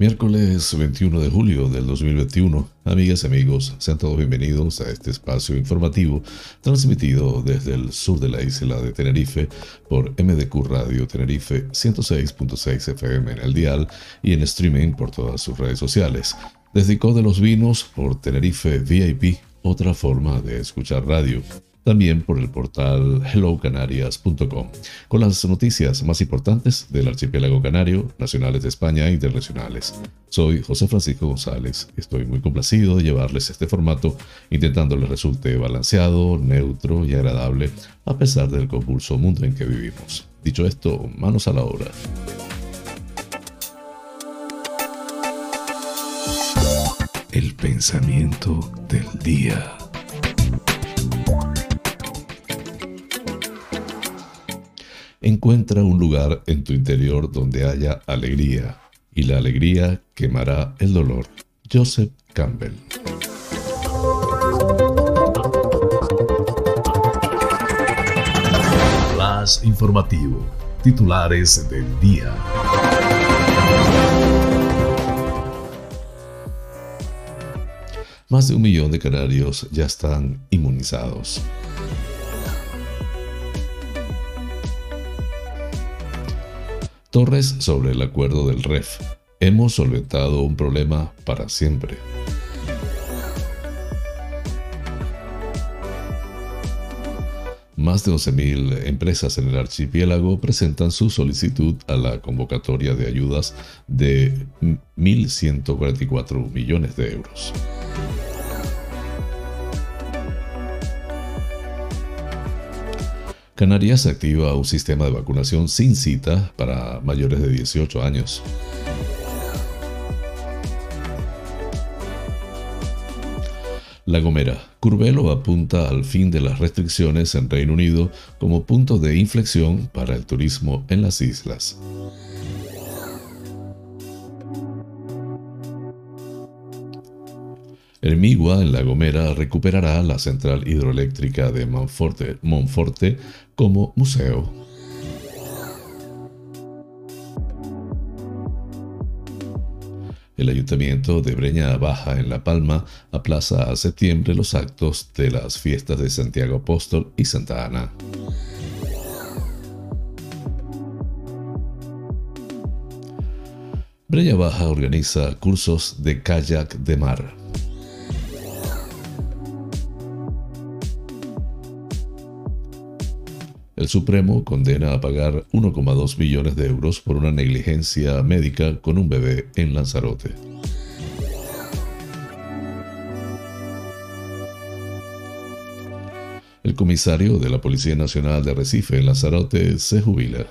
Miércoles 21 de julio del 2021. Amigas y amigos, sean todos bienvenidos a este espacio informativo transmitido desde el sur de la isla de Tenerife por MDQ Radio Tenerife 106.6 FM en el dial y en streaming por todas sus redes sociales. Desde de los Vinos por Tenerife VIP, otra forma de escuchar radio también por el portal hellocanarias.com, con las noticias más importantes del archipiélago canario, nacionales de España e internacionales. Soy José Francisco González estoy muy complacido de llevarles este formato, intentando les resulte balanceado, neutro y agradable, a pesar del convulso mundo en que vivimos. Dicho esto, manos a la obra. El pensamiento del día. Encuentra un lugar en tu interior donde haya alegría, y la alegría quemará el dolor. Joseph Campbell. Flash informativo. Titulares del día. Más de un millón de canarios ya están inmunizados. Torres sobre el acuerdo del REF. Hemos solventado un problema para siempre. Más de 11.000 empresas en el archipiélago presentan su solicitud a la convocatoria de ayudas de 1.144 millones de euros. Canarias activa un sistema de vacunación sin cita para mayores de 18 años. La Gomera. Curvelo apunta al fin de las restricciones en Reino Unido como punto de inflexión para el turismo en las islas. Migua, en La Gomera, recuperará la central hidroeléctrica de Monforte, Monforte como museo. El ayuntamiento de Breña Baja en La Palma aplaza a septiembre los actos de las fiestas de Santiago Apóstol y Santa Ana. Breña Baja organiza cursos de kayak de mar. El Supremo condena a pagar 1,2 millones de euros por una negligencia médica con un bebé en Lanzarote. El comisario de la Policía Nacional de Recife en Lanzarote se jubila.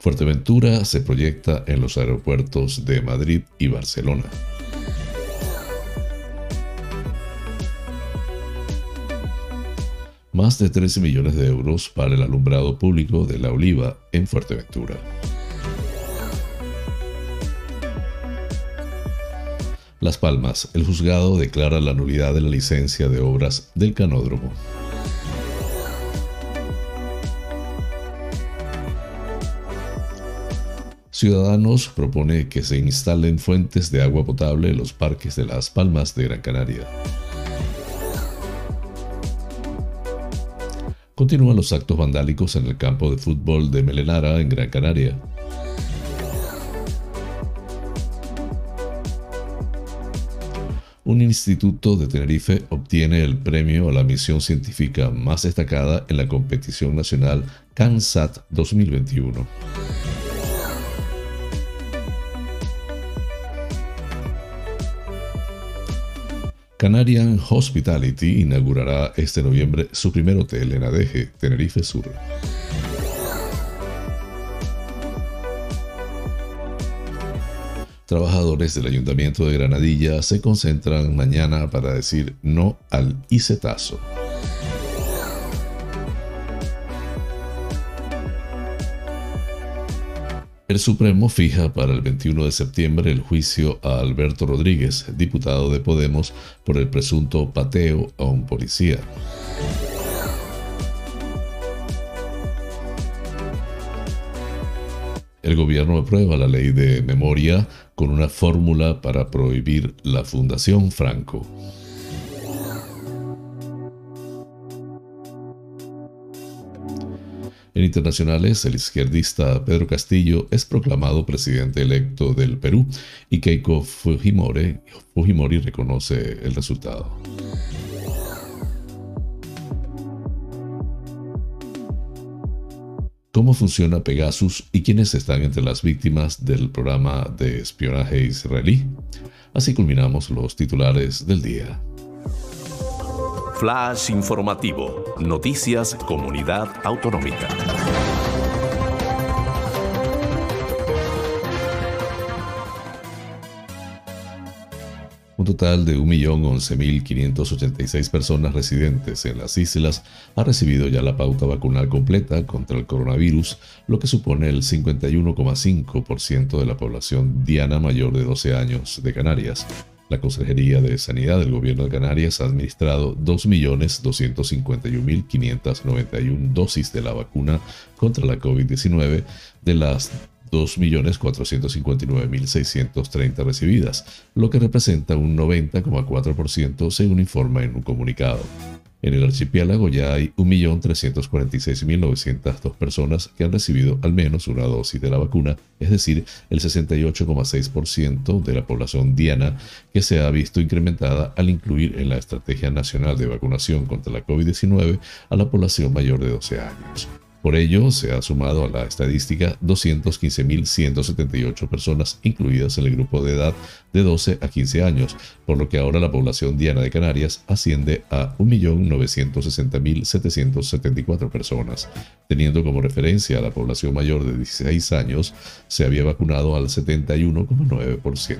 Fuerteventura se proyecta en los aeropuertos de Madrid y Barcelona. Más de 13 millones de euros para el alumbrado público de La Oliva en Fuerteventura. Las Palmas, el juzgado declara la nulidad de la licencia de obras del canódromo. Ciudadanos propone que se instalen fuentes de agua potable en los parques de Las Palmas de Gran Canaria. Continúan los actos vandálicos en el campo de fútbol de Melenara, en Gran Canaria. Un instituto de Tenerife obtiene el premio a la misión científica más destacada en la competición nacional CANSAT 2021. Canarian Hospitality inaugurará este noviembre su primer hotel en Adeje, Tenerife Sur. Trabajadores del Ayuntamiento de Granadilla se concentran mañana para decir no al ICETAZO. El Supremo fija para el 21 de septiembre el juicio a Alberto Rodríguez, diputado de Podemos, por el presunto pateo a un policía. El gobierno aprueba la ley de memoria con una fórmula para prohibir la Fundación Franco. Internacionales, el izquierdista Pedro Castillo es proclamado presidente electo del Perú y Keiko Fujimori, Fujimori reconoce el resultado. ¿Cómo funciona Pegasus y quiénes están entre las víctimas del programa de espionaje israelí? Así culminamos los titulares del día. Flash informativo. Noticias Comunidad Autonómica. Un total de 1.011.586 personas residentes en las islas ha recibido ya la pauta vacunal completa contra el coronavirus, lo que supone el 51,5% de la población diana mayor de 12 años de Canarias. La Consejería de Sanidad del Gobierno de Canarias ha administrado 2.251.591 dosis de la vacuna contra la COVID-19 de las 2.459.630 recibidas, lo que representa un 90,4% según informa en un comunicado. En el archipiélago ya hay 1.346.902 personas que han recibido al menos una dosis de la vacuna, es decir, el 68,6% de la población diana que se ha visto incrementada al incluir en la Estrategia Nacional de Vacunación contra la COVID-19 a la población mayor de 12 años. Por ello, se ha sumado a la estadística 215.178 personas incluidas en el grupo de edad de 12 a 15 años, por lo que ahora la población diana de Canarias asciende a 1.960.774 personas. Teniendo como referencia a la población mayor de 16 años, se había vacunado al 71,9%.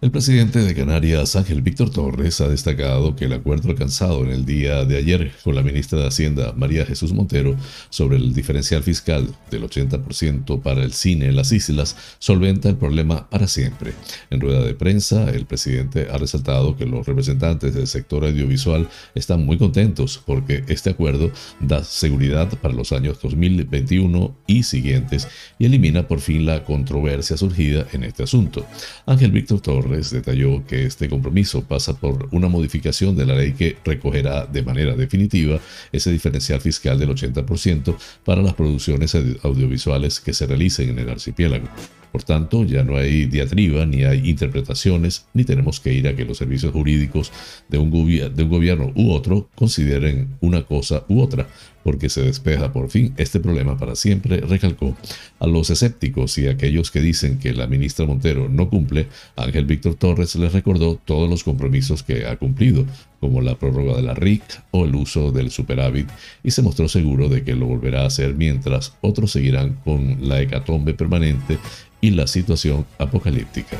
El presidente de Canarias, Ángel Víctor Torres, ha destacado que el acuerdo alcanzado en el día de ayer con la ministra de Hacienda, María Jesús Montero, sobre el diferencial fiscal del 80% para el cine en las islas, solventa el problema para siempre. En rueda de prensa, el presidente ha resaltado que los representantes del sector audiovisual están muy contentos porque este acuerdo da seguridad para los años 2021 y siguientes y elimina por fin la controversia surgida en este asunto. Ángel Víctor Torres detalló que este compromiso pasa por una modificación de la ley que recogerá de manera definitiva ese diferencial fiscal del 80% para las producciones audiovisuales que se realicen en el archipiélago. Por tanto, ya no hay diatriba, ni hay interpretaciones, ni tenemos que ir a que los servicios jurídicos de un, gobierno u otro consideren una cosa u otra, porque se despeja por fin este problema para siempre, recalcó. A los escépticos y a aquellos que dicen que la ministra Montero no cumple, Ángel Víctor Torres les recordó todos los compromisos que ha cumplido, como la prórroga de la RIC o el uso del superávit, y se mostró seguro de que lo volverá a hacer mientras otros seguirán con la hecatombe permanente y la situación apocalíptica.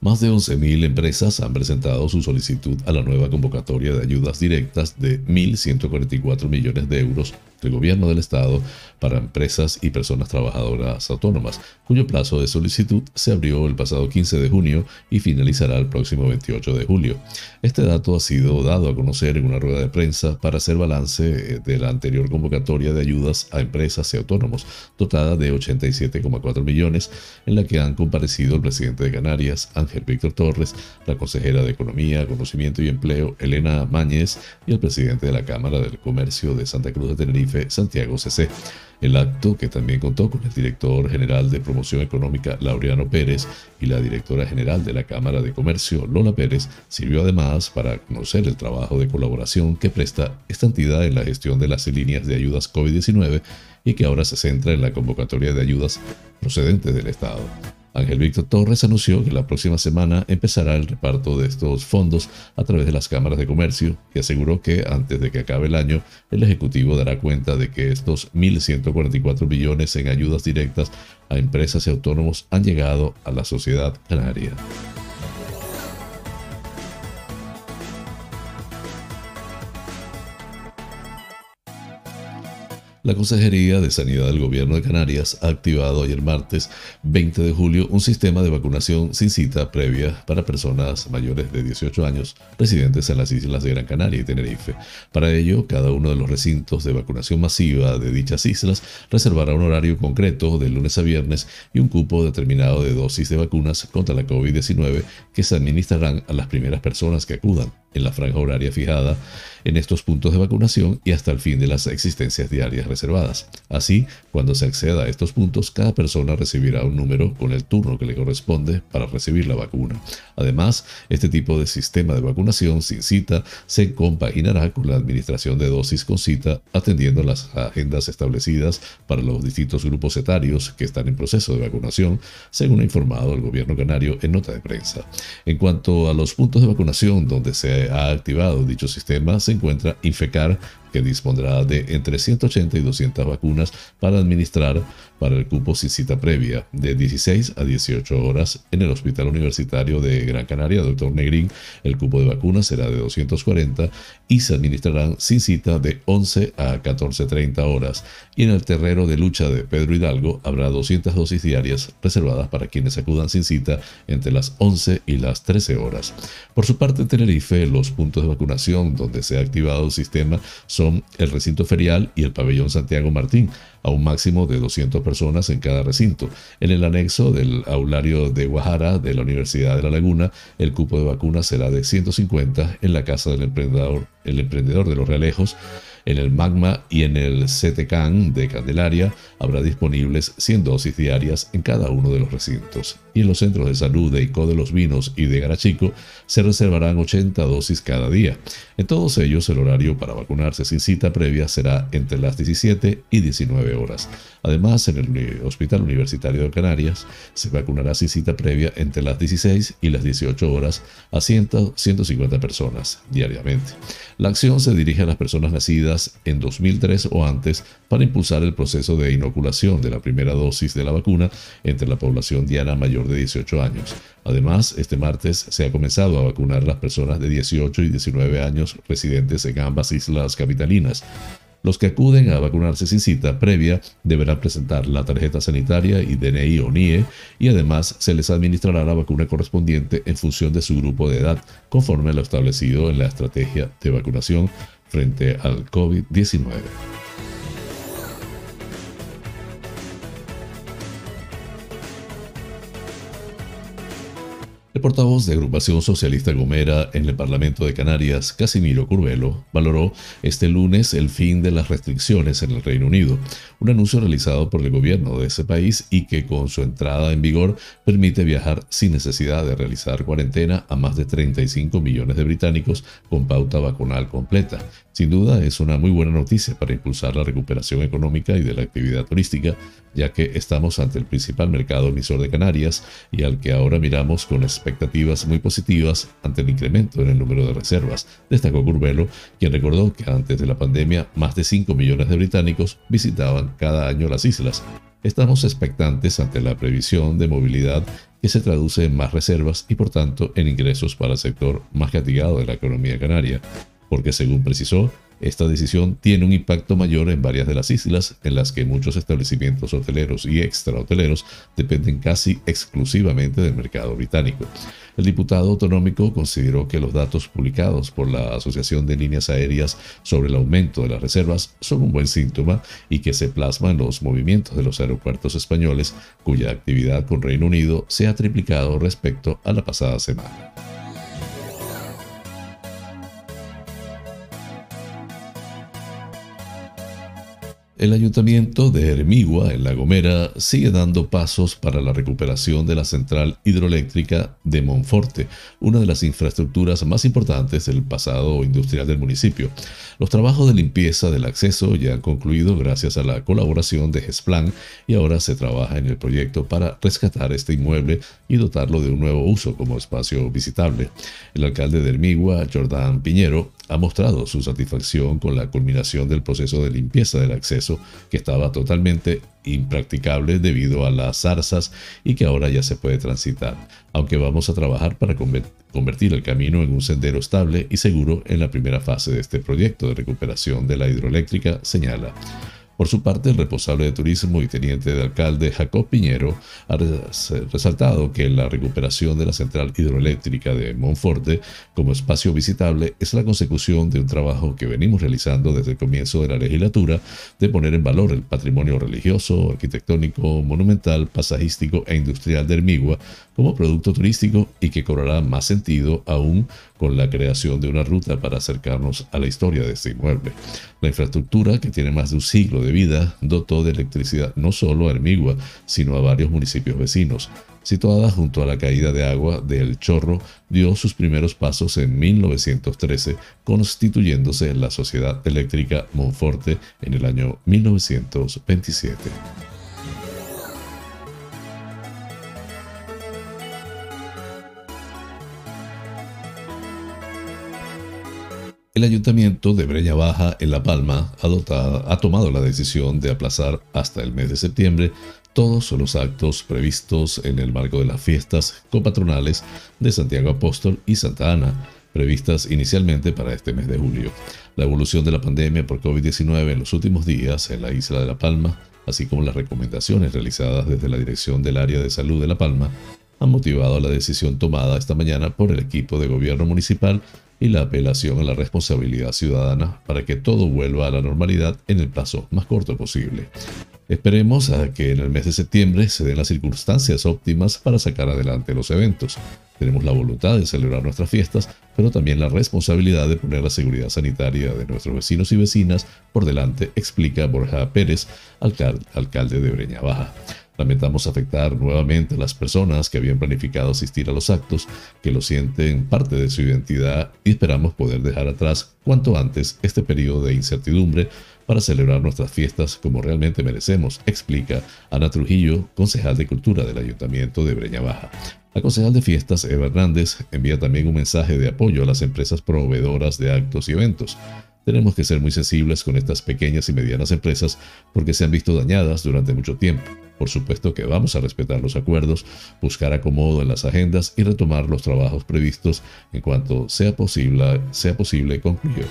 Más de 11.000 empresas han presentado su solicitud a la nueva convocatoria de ayudas directas de 1.144 millones de euros del Gobierno del Estado para empresas y personas trabajadoras autónomas, cuyo plazo de solicitud se abrió el pasado 15 de junio y finalizará el próximo 28 de julio. Este dato ha sido dado a conocer en una rueda de prensa para hacer balance de la anterior convocatoria de ayudas a empresas y autónomos, dotada de 87,4 millones, en la que han comparecido el presidente de Canarias, Ángel Víctor Torres, la consejera de Economía, Conocimiento y Empleo, Elena Máñez, y el presidente de la Cámara del Comercio de Santa Cruz de Tenerife, Santiago CC. El acto, que también contó con el director general de Promoción Económica, Laureano Pérez, y la directora general de la Cámara de Comercio, Lola Pérez, sirvió además para conocer el trabajo de colaboración que presta esta entidad en la gestión de las líneas de ayudas COVID-19 y que ahora se centra en la convocatoria de ayudas procedentes del Estado. Ángel Víctor Torres anunció que la próxima semana empezará el reparto de estos fondos a través de las cámaras de comercio y aseguró que antes de que acabe el año, el Ejecutivo dará cuenta de que estos 1.144 billones en ayudas directas a empresas y autónomos han llegado a la sociedad canaria. La Consejería de Sanidad del Gobierno de Canarias ha activado ayer martes 20 de julio un sistema de vacunación sin cita previa para personas mayores de 18 años residentes en las islas de Gran Canaria y Tenerife. Para ello, cada uno de los recintos de vacunación masiva de dichas islas reservará un horario concreto de lunes a viernes y un cupo determinado de dosis de vacunas contra la COVID-19 que se administrarán a las primeras personas que acudan en la franja horaria fijada en estos puntos de vacunación y hasta el fin de las existencias diarias reservadas. Así, cuando se acceda a estos puntos, cada persona recibirá un número con el turno que le corresponde para recibir la vacuna. Además, este tipo de sistema de vacunación sin cita se compaginará con la administración de dosis con cita, atendiendo las agendas establecidas para los distintos grupos etarios que están en proceso de vacunación, según ha informado el gobierno canario en nota de prensa. En cuanto a los puntos de vacunación donde se ha activado dicho sistema, se encuentra Infecar, que dispondrá de entre 180 y 200 vacunas para administrar para el cupo sin cita previa, de 16 a 18 horas en el Hospital Universitario de Gran Canaria, Dr. Negrín. El cupo de vacunas será de 240 y se administrarán sin cita de 11 a 14.30 horas. Y en el terrero de lucha de Pedro Hidalgo habrá 200 dosis diarias reservadas para quienes acudan sin cita entre las 11 y las 13 horas. Por su parte, en Tenerife, los puntos de vacunación donde se ha activado el sistema el recinto ferial y el pabellón Santiago Martín, a un máximo de 200 personas en cada recinto. En el anexo del aulario de Guajara de la Universidad de La Laguna, el cupo de vacunas será de 150 en la casa del emprendedor, el emprendedor de los realejos en el Magma y en el CTCAN de Candelaria habrá disponibles 100 dosis diarias en cada uno de los recintos. Y en los centros de salud de Ico de los Vinos y de Garachico se reservarán 80 dosis cada día. En todos ellos el horario para vacunarse sin cita previa será entre las 17 y 19 horas. Además, en el Hospital Universitario de Canarias se vacunará sin cita previa entre las 16 y las 18 horas a 100, 150 personas diariamente. La acción se dirige a las personas nacidas en 2003 o antes para impulsar el proceso de inoculación de la primera dosis de la vacuna entre la población diana mayor de 18 años. Además, este martes se ha comenzado a vacunar las personas de 18 y 19 años residentes en ambas islas capitalinas. Los que acuden a vacunarse sin cita previa deberán presentar la tarjeta sanitaria y DNI o NIE y además se les administrará la vacuna correspondiente en función de su grupo de edad, conforme a lo establecido en la estrategia de vacunación frente al COVID-19. El portavoz de Agrupación Socialista Gomera en el Parlamento de Canarias, Casimiro Curvelo, valoró este lunes el fin de las restricciones en el Reino Unido, un anuncio realizado por el gobierno de ese país y que con su entrada en vigor permite viajar sin necesidad de realizar cuarentena a más de 35 millones de británicos con pauta vacunal completa. Sin duda es una muy buena noticia para impulsar la recuperación económica y de la actividad turística, ya que estamos ante el principal mercado emisor de Canarias y al que ahora miramos con expectativas muy positivas ante el incremento en el número de reservas, destacó Curbelo, quien recordó que antes de la pandemia más de 5 millones de británicos visitaban cada año las islas. Estamos expectantes ante la previsión de movilidad que se traduce en más reservas y por tanto en ingresos para el sector más castigado de la economía canaria, porque según precisó, esta decisión tiene un impacto mayor en varias de las islas en las que muchos establecimientos hoteleros y extrahoteleros dependen casi exclusivamente del mercado británico. El diputado autonómico consideró que los datos publicados por la Asociación de Líneas Aéreas sobre el aumento de las reservas son un buen síntoma y que se plasma en los movimientos de los aeropuertos españoles cuya actividad con Reino Unido se ha triplicado respecto a la pasada semana. El ayuntamiento de Hermigua, en La Gomera, sigue dando pasos para la recuperación de la central hidroeléctrica de Monforte, una de las infraestructuras más importantes del pasado industrial del municipio. Los trabajos de limpieza del acceso ya han concluido gracias a la colaboración de GESPLAN y ahora se trabaja en el proyecto para rescatar este inmueble y dotarlo de un nuevo uso como espacio visitable. El alcalde de Hermigua, Jordán Piñero, ha mostrado su satisfacción con la culminación del proceso de limpieza del acceso que estaba totalmente impracticable debido a las zarzas y que ahora ya se puede transitar, aunque vamos a trabajar para convertir el camino en un sendero estable y seguro en la primera fase de este proyecto de recuperación de la hidroeléctrica, señala. Por su parte, el responsable de turismo y teniente de alcalde Jacob Piñero ha resaltado que la recuperación de la central hidroeléctrica de Monforte como espacio visitable es la consecución de un trabajo que venimos realizando desde el comienzo de la legislatura de poner en valor el patrimonio religioso, arquitectónico, monumental, pasajístico e industrial de Hermigua como producto turístico y que cobrará más sentido aún con la creación de una ruta para acercarnos a la historia de este inmueble. La infraestructura, que tiene más de un siglo de vida, dotó de electricidad no solo a Hermigua, sino a varios municipios vecinos. Situada junto a la caída de agua del Chorro, dio sus primeros pasos en 1913, constituyéndose en la Sociedad Eléctrica Monforte en el año 1927. El ayuntamiento de Breña Baja, en La Palma, ha, tomado la decisión de aplazar hasta el mes de septiembre todos los actos previstos en el marco de las fiestas copatronales de Santiago Apóstol y Santa Ana, previstas inicialmente para este mes de julio. La evolución de la pandemia por COVID-19 en los últimos días en la isla de La Palma, así como las recomendaciones realizadas desde la Dirección del Área de Salud de La Palma, han motivado la decisión tomada esta mañana por el equipo de gobierno municipal y la apelación a la responsabilidad ciudadana para que todo vuelva a la normalidad en el plazo más corto posible. Esperemos a que en el mes de septiembre se den las circunstancias óptimas para sacar adelante los eventos. Tenemos la voluntad de celebrar nuestras fiestas, pero también la responsabilidad de poner la seguridad sanitaria de nuestros vecinos y vecinas por delante, explica Borja Pérez, alcalde de Breña Baja. Lamentamos afectar nuevamente a las personas que habían planificado asistir a los actos, que lo sienten parte de su identidad y esperamos poder dejar atrás cuanto antes este periodo de incertidumbre para celebrar nuestras fiestas como realmente merecemos, explica Ana Trujillo, concejal de Cultura del Ayuntamiento de Breña Baja. La concejal de fiestas, Eva Hernández, envía también un mensaje de apoyo a las empresas proveedoras de actos y eventos. Tenemos que ser muy sensibles con estas pequeñas y medianas empresas porque se han visto dañadas durante mucho tiempo. Por supuesto que vamos a respetar los acuerdos, buscar acomodo en las agendas y retomar los trabajos previstos en cuanto sea posible, sea posible concluyó.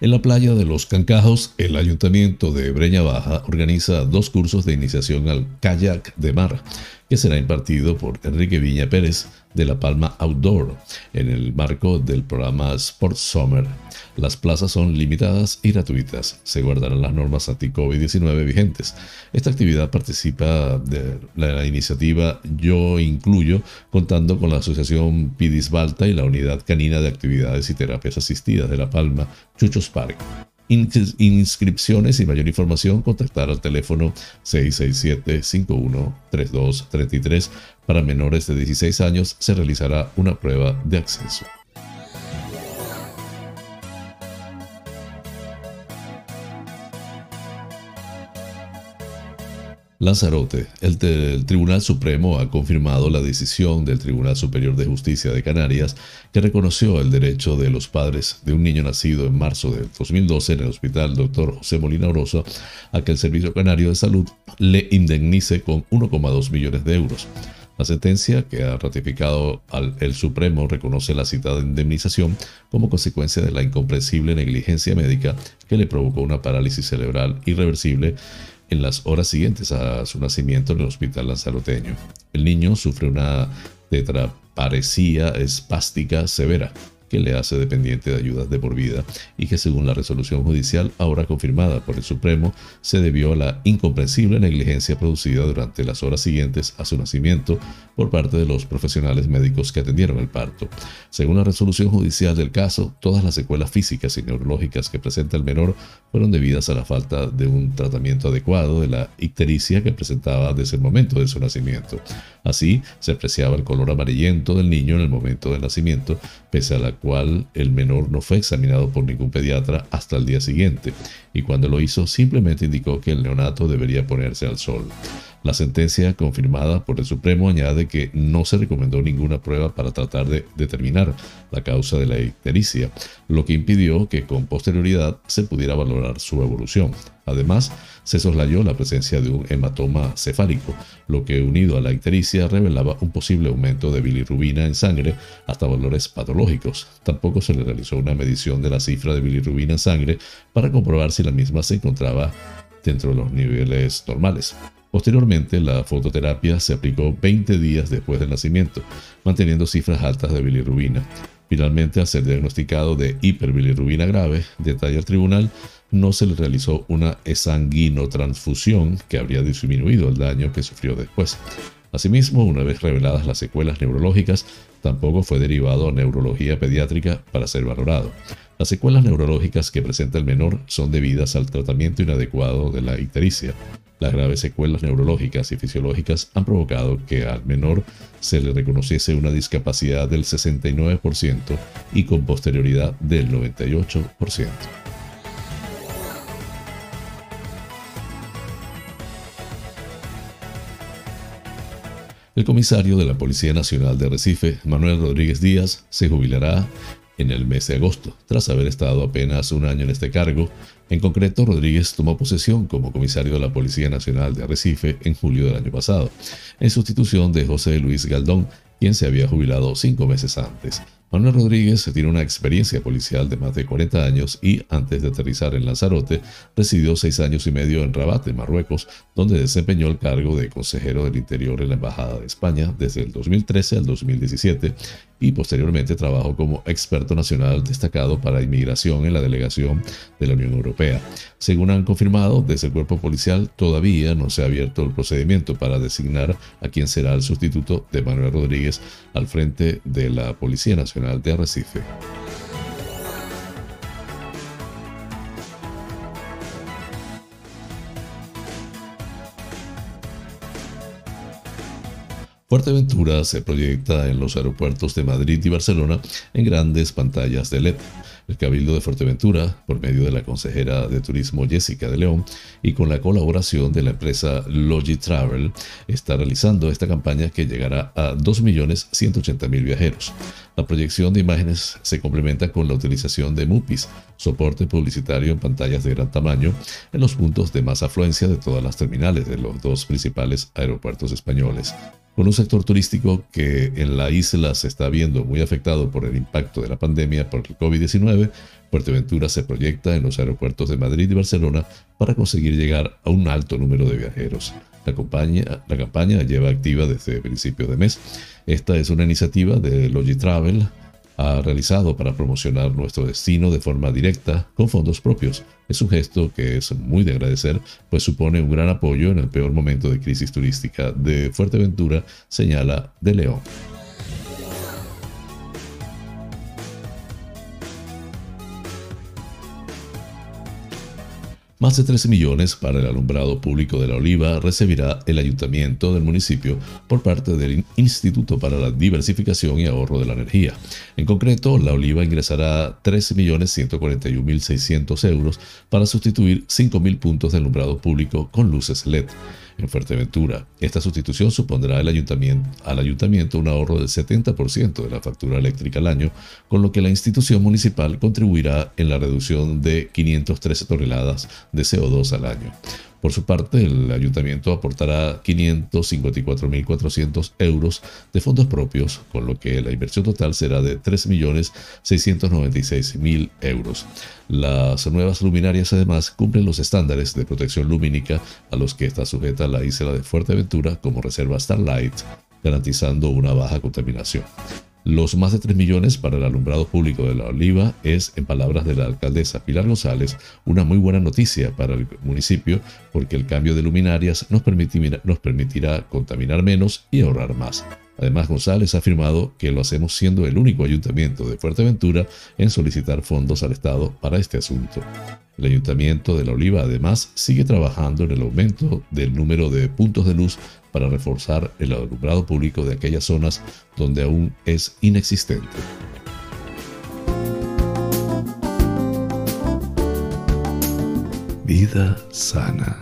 En la playa de los Cancajos, el ayuntamiento de Breña Baja organiza dos cursos de iniciación al kayak de mar que será impartido por Enrique Viña Pérez de La Palma Outdoor en el marco del programa Sport Summer. Las plazas son limitadas y gratuitas. Se guardarán las normas anti-COVID-19 vigentes. Esta actividad participa de la iniciativa Yo Incluyo, contando con la Asociación Pidisbalta y la Unidad Canina de Actividades y Terapias Asistidas de La Palma, Chuchos Park inscripciones y mayor información, contactar al teléfono 667-513233. Para menores de 16 años se realizará una prueba de acceso. Lanzarote, el, Tribunal Supremo ha confirmado la decisión del Tribunal Superior de Justicia de Canarias que reconoció el derecho de los padres de un niño nacido en marzo de 2012 en el Hospital Dr. José Molina Orosa a que el Servicio Canario de Salud le indemnice con 1,2 millones de euros. La sentencia que ha ratificado el Supremo reconoce la citada indemnización como consecuencia de la incomprensible negligencia médica que le provocó una parálisis cerebral irreversible en las horas siguientes a su nacimiento en el hospital lanzaroteño. El niño sufre una tetraparesía espástica severa, que le hace dependiente de ayudas de por vida y que según la resolución judicial ahora confirmada por el Supremo se debió a la incomprensible negligencia producida durante las horas siguientes a su nacimiento por parte de los profesionales médicos que atendieron el parto. Según la resolución judicial del caso, todas las secuelas físicas y neurológicas que presenta el menor fueron debidas a la falta de un tratamiento adecuado de la ictericia que presentaba desde el momento de su nacimiento. Así, se apreciaba el color amarillento del niño en el momento del nacimiento, pese a la cual el menor no fue examinado por ningún pediatra hasta el día siguiente, y cuando lo hizo simplemente indicó que el neonato debería ponerse al sol. La sentencia confirmada por el Supremo añade que no se recomendó ninguna prueba para tratar de determinar la causa de la ictericia, lo que impidió que con posterioridad se pudiera valorar su evolución. Además, se soslayó la presencia de un hematoma cefálico, lo que unido a la ictericia revelaba un posible aumento de bilirrubina en sangre hasta valores patológicos. Tampoco se le realizó una medición de la cifra de bilirrubina en sangre para comprobar si la misma se encontraba dentro de los niveles normales. Posteriormente, la fototerapia se aplicó 20 días después del nacimiento, manteniendo cifras altas de bilirrubina. Finalmente, al ser diagnosticado de hiperbilirrubina grave, detalla el tribunal, no se le realizó una exsanguinotransfusión que habría disminuido el daño que sufrió después. Asimismo, una vez reveladas las secuelas neurológicas, tampoco fue derivado a neurología pediátrica para ser valorado. Las secuelas neurológicas que presenta el menor son debidas al tratamiento inadecuado de la ictericia. Las graves secuelas neurológicas y fisiológicas han provocado que al menor se le reconociese una discapacidad del 69% y con posterioridad del 98%. El comisario de la Policía Nacional de Recife, Manuel Rodríguez Díaz, se jubilará en el mes de agosto, tras haber estado apenas un año en este cargo. En concreto, Rodríguez tomó posesión como comisario de la Policía Nacional de Arrecife en julio del año pasado, en sustitución de José Luis Galdón, quien se había jubilado cinco meses antes. Manuel Rodríguez tiene una experiencia policial de más de 40 años y, antes de aterrizar en Lanzarote, residió seis años y medio en Rabat, en Marruecos, donde desempeñó el cargo de consejero del Interior en la Embajada de España desde el 2013 al 2017 y posteriormente trabajó como experto nacional destacado para inmigración en la delegación de la Unión Europea. Según han confirmado desde el cuerpo policial, todavía no se ha abierto el procedimiento para designar a quién será el sustituto de Manuel Rodríguez al frente de la Policía Nacional de Arrecife. Fuerteventura se proyecta en los aeropuertos de Madrid y Barcelona en grandes pantallas de LED. El Cabildo de Fuerteventura, por medio de la consejera de Turismo Jessica de León y con la colaboración de la empresa Logitravel, está realizando esta campaña que llegará a 2.180.000 viajeros. La proyección de imágenes se complementa con la utilización de MUPIs, soporte publicitario en pantallas de gran tamaño, en los puntos de más afluencia de todas las terminales de los dos principales aeropuertos españoles. Con un sector turístico que en la isla se está viendo muy afectado por el impacto de la pandemia por el COVID-19, Fuerteventura se proyecta en los aeropuertos de Madrid y Barcelona para conseguir llegar a un alto número de viajeros. La campaña, la campaña lleva activa desde principios de mes. Esta es una iniciativa de Logitravel ha realizado para promocionar nuestro destino de forma directa con fondos propios. Es un gesto que es muy de agradecer, pues supone un gran apoyo en el peor momento de crisis turística de Fuerteventura, señala De León. Más de 13 millones para el alumbrado público de la Oliva recibirá el ayuntamiento del municipio por parte del Instituto para la Diversificación y Ahorro de la Energía. En concreto, la Oliva ingresará 13.141.600 euros para sustituir 5.000 puntos de alumbrado público con luces LED en Fuerteventura. Esta sustitución supondrá al ayuntamiento, un ahorro del 70% de la factura eléctrica al año, con lo que la institución municipal contribuirá en la reducción de 513 toneladas de CO2 al año. Por su parte, el ayuntamiento aportará 554.400 euros de fondos propios, con lo que la inversión total será de 3.696.000 euros. Las nuevas luminarias además cumplen los estándares de protección lumínica a los que está sujeta la isla de Fuerteventura como reserva Starlight, garantizando una baja contaminación. Los más de 3 millones para el alumbrado público de La Oliva es, en palabras de la alcaldesa Pilar González, una muy buena noticia para el municipio porque el cambio de luminarias nos permitirá, nos permitirá contaminar menos y ahorrar más. Además, González ha afirmado que lo hacemos siendo el único ayuntamiento de Fuerteventura en solicitar fondos al Estado para este asunto. El Ayuntamiento de La Oliva además sigue trabajando en el aumento del número de puntos de luz para reforzar el alumbrado público de aquellas zonas donde aún es inexistente. Vida sana.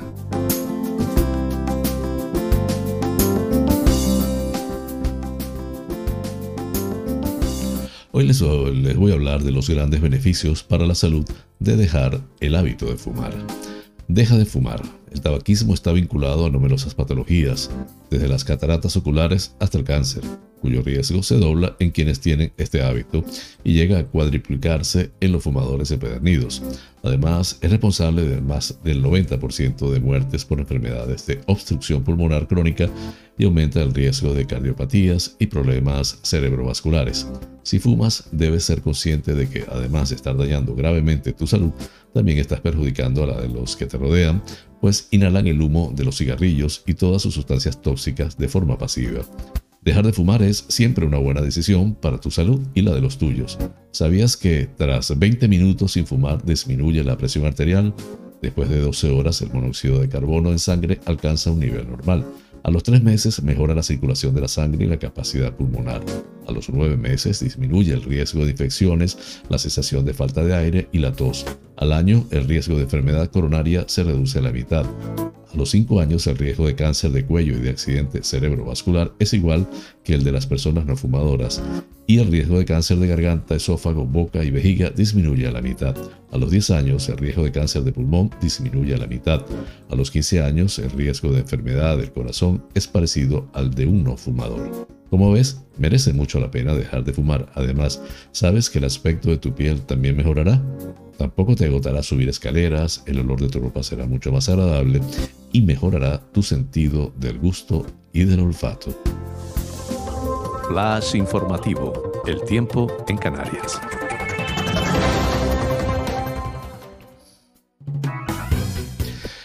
Hoy les, voy a hablar de los grandes beneficios para la salud de dejar el hábito de fumar. Deja de fumar. El tabaquismo está vinculado a numerosas patologías, desde las cataratas oculares hasta el cáncer, cuyo riesgo se dobla en quienes tienen este hábito y llega a cuadriplicarse en los fumadores empedernidos. Además, es responsable de más del 90% de muertes por enfermedades de obstrucción pulmonar crónica y aumenta el riesgo de cardiopatías y problemas cerebrovasculares. Si fumas, debes ser consciente de que además de estar dañando gravemente tu salud, también estás perjudicando a la de los que te rodean, pues inhalan el humo de los cigarrillos y todas sus sustancias tóxicas de forma pasiva. Dejar de fumar es siempre una buena decisión para tu salud y la de los tuyos. ¿Sabías que tras 20 minutos sin fumar disminuye la presión arterial? Después de 12 horas el monóxido de carbono en sangre alcanza un nivel normal. A los 3 meses mejora la circulación de la sangre y la capacidad pulmonar. A los 9 meses disminuye el riesgo de infecciones, la sensación de falta de aire y la tos. Al año el riesgo de enfermedad coronaria se reduce a la mitad. Los 5 años el riesgo de cáncer de cuello y de accidente cerebrovascular es igual que el de las personas no fumadoras y el riesgo de cáncer de garganta, esófago, boca y vejiga disminuye a la mitad. A los 10 años el riesgo de cáncer de pulmón disminuye a la mitad. A los 15 años el riesgo de enfermedad del corazón es parecido al de un no fumador. Como ves, merece mucho la pena dejar de fumar. Además, ¿sabes que el aspecto de tu piel también mejorará? Tampoco te agotará subir escaleras, el olor de tu ropa será mucho más agradable y mejorará tu sentido del gusto y del olfato. Flash informativo. El tiempo en Canarias.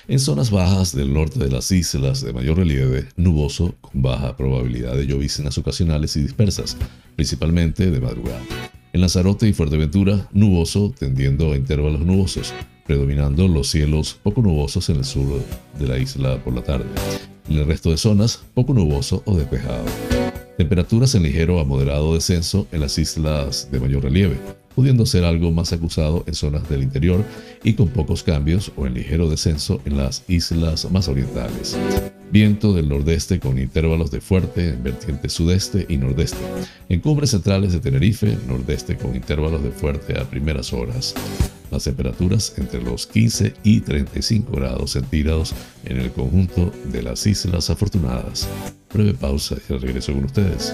En zonas bajas del norte de las islas de mayor relieve, nuboso, con baja probabilidad de lloviznas ocasionales y dispersas, principalmente de madrugada. En Lanzarote y Fuerteventura, nuboso tendiendo a intervalos nubosos, predominando los cielos poco nubosos en el sur de la isla por la tarde. En el resto de zonas, poco nuboso o despejado. Temperaturas en ligero a moderado descenso en las islas de mayor relieve, pudiendo ser algo más acusado en zonas del interior y con pocos cambios o en ligero descenso en las islas más orientales. Viento del nordeste con intervalos de fuerte en vertiente sudeste y nordeste. En cumbres centrales de Tenerife, nordeste con intervalos de fuerte a primeras horas. Las temperaturas entre los 15 y 35 grados centígrados en el conjunto de las Islas Afortunadas. Breve pausa y regreso con ustedes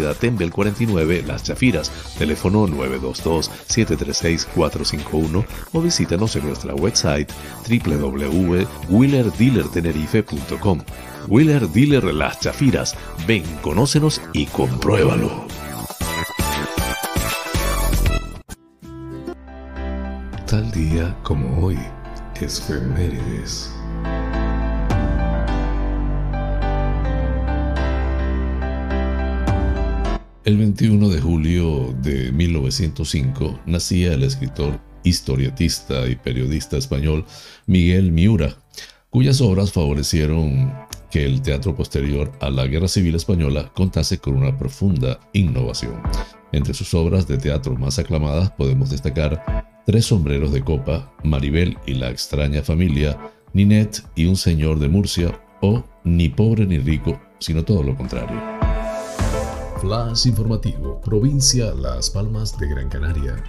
Tembel 49 Las Chafiras, teléfono 922-736-451 o visítanos en nuestra website www.wheelerdealertenerife.com. Wheeler Dealer Las Chafiras. Ven, conócenos y compruébalo. Tal día como hoy, es Femérides. El 21 de julio de 1905 nacía el escritor, historietista y periodista español Miguel Miura, cuyas obras favorecieron que el teatro posterior a la Guerra Civil Española contase con una profunda innovación. Entre sus obras de teatro más aclamadas podemos destacar Tres sombreros de copa, Maribel y la extraña familia, Ninette y un señor de Murcia o Ni pobre ni rico, sino todo lo contrario. Flash informativo, provincia Las Palmas de Gran Canaria.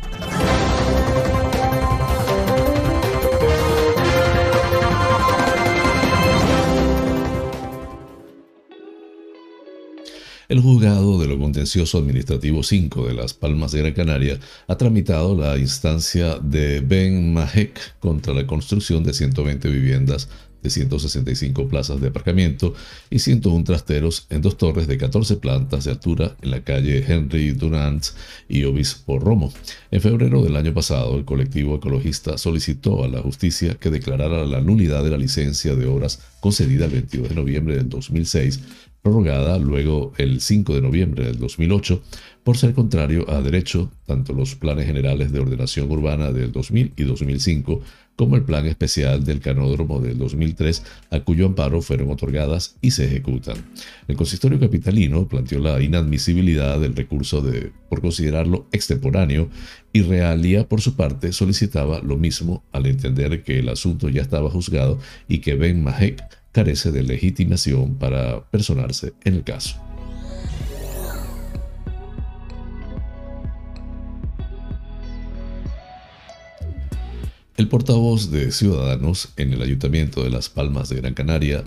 El juzgado de lo contencioso administrativo 5 de Las Palmas de Gran Canaria ha tramitado la instancia de Ben Mahek contra la construcción de 120 viviendas de 165 plazas de aparcamiento y 101 trasteros en dos torres de 14 plantas de altura en la calle Henry Durant y Obispo Romo. En febrero del año pasado, el colectivo ecologista solicitó a la justicia que declarara la nulidad de la licencia de obras concedida el 22 de noviembre del 2006 prorrogada luego el 5 de noviembre del 2008 por ser contrario a derecho tanto los planes generales de ordenación urbana del 2000 y 2005 como el plan especial del canódromo del 2003 a cuyo amparo fueron otorgadas y se ejecutan. El consistorio capitalino planteó la inadmisibilidad del recurso de, por considerarlo extemporáneo y Realia por su parte solicitaba lo mismo al entender que el asunto ya estaba juzgado y que Ben Mahek carece de legitimación para personarse en el caso. El portavoz de Ciudadanos en el Ayuntamiento de Las Palmas de Gran Canaria,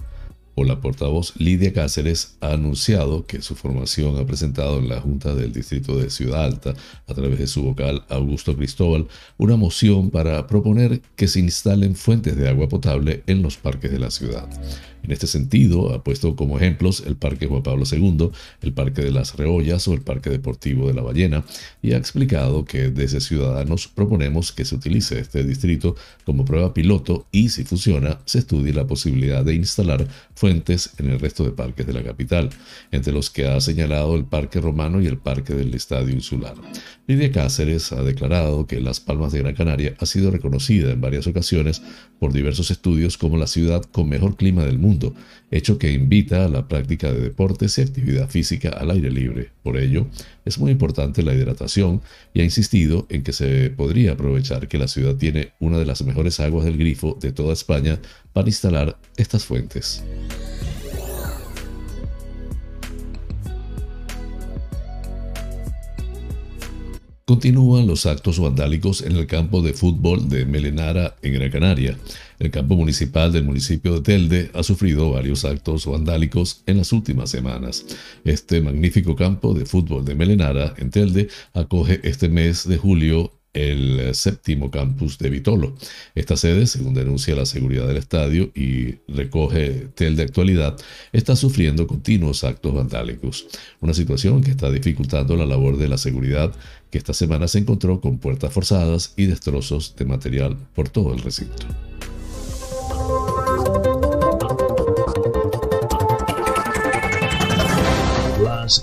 o la portavoz Lidia Cáceres ha anunciado que su formación ha presentado en la Junta del Distrito de Ciudad Alta, a través de su vocal Augusto Cristóbal, una moción para proponer que se instalen fuentes de agua potable en los parques de la ciudad. En este sentido, ha puesto como ejemplos el Parque Juan Pablo II, el Parque de las Reollas o el Parque Deportivo de la Ballena y ha explicado que desde Ciudadanos proponemos que se utilice este distrito como prueba piloto y, si funciona, se estudie la posibilidad de instalar fuentes en el resto de parques de la capital, entre los que ha señalado el Parque Romano y el Parque del Estadio Insular. Lidia Cáceres ha declarado que Las Palmas de Gran Canaria ha sido reconocida en varias ocasiones por diversos estudios como la ciudad con mejor clima del mundo, hecho que invita a la práctica de deportes y actividad física al aire libre. Por ello, es muy importante la hidratación y ha insistido en que se podría aprovechar que la ciudad tiene una de las mejores aguas del grifo de toda España para instalar estas fuentes. Continúan los actos vandálicos en el campo de fútbol de Melenara en Gran Canaria. El campo municipal del municipio de Telde ha sufrido varios actos vandálicos en las últimas semanas. Este magnífico campo de fútbol de Melenara en Telde acoge este mes de julio el séptimo campus de Vitolo. Esta sede, según denuncia la seguridad del estadio y recoge TEL de actualidad, está sufriendo continuos actos vandálicos, una situación que está dificultando la labor de la seguridad que esta semana se encontró con puertas forzadas y destrozos de material por todo el recinto.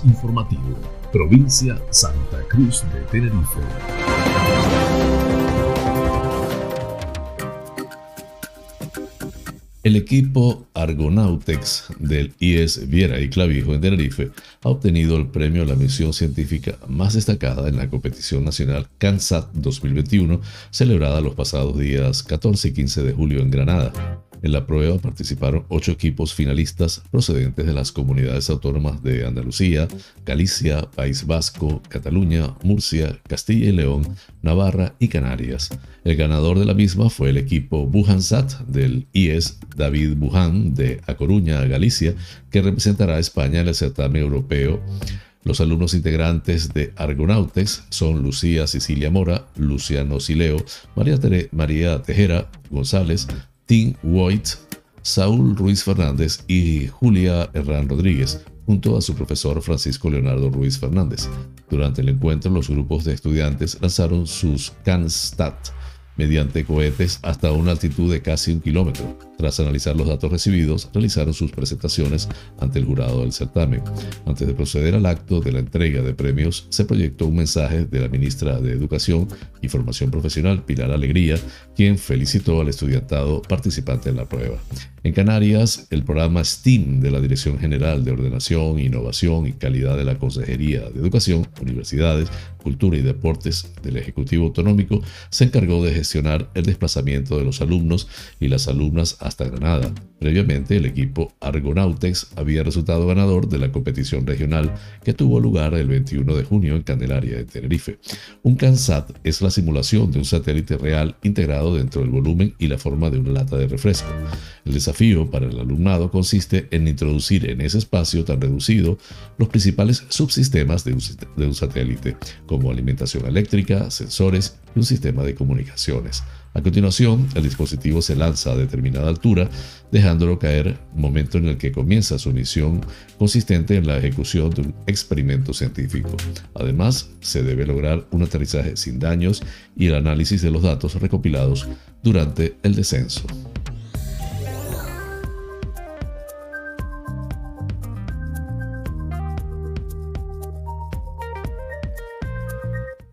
Informativo, provincia Santa Cruz de Tenerife. El equipo Argonautex del IES Viera y Clavijo en Tenerife ha obtenido el premio a la misión científica más destacada en la competición nacional CANSAT 2021, celebrada los pasados días 14 y 15 de julio en Granada. En la prueba participaron ocho equipos finalistas procedentes de las comunidades autónomas de Andalucía, Galicia, País Vasco, Cataluña, Murcia, Castilla y León, Navarra y Canarias. El ganador de la misma fue el equipo Bujansat del IES David Bujan de A Coruña, Galicia, que representará a España en el certamen europeo los alumnos integrantes de Argonautes son Lucía Cecilia Mora, Luciano Sileo, María, María Tejera González, Tim White, Saúl Ruiz Fernández y Julia Herrán Rodríguez, junto a su profesor Francisco Leonardo Ruiz Fernández. Durante el encuentro, los grupos de estudiantes lanzaron sus CanStat mediante cohetes hasta una altitud de casi un kilómetro. Tras analizar los datos recibidos, realizaron sus presentaciones ante el jurado del certamen. Antes de proceder al acto de la entrega de premios, se proyectó un mensaje de la ministra de Educación y Formación Profesional, Pilar Alegría, quien felicitó al estudiantado participante en la prueba. En Canarias, el programa STEAM de la Dirección General de Ordenación, Innovación y Calidad de la Consejería de Educación, Universidades, Cultura y Deportes del Ejecutivo Autonómico se encargó de gestionar el desplazamiento de los alumnos y las alumnas hasta Granada. Previamente, el equipo Argonautex había resultado ganador de la competición regional que tuvo lugar el 21 de junio en Candelaria de Tenerife. Un CANSAT es la simulación de un satélite real integrado dentro del volumen y la forma de una lata de refresco. El desafío para el alumnado consiste en introducir en ese espacio tan reducido los principales subsistemas de un, satélite, como alimentación eléctrica, sensores y un sistema de comunicaciones. A continuación, el dispositivo se lanza a determinada altura, dejándolo caer, momento en el que comienza su misión consistente en la ejecución de un experimento científico. Además, se debe lograr un aterrizaje sin daños y el análisis de los datos recopilados durante el descenso.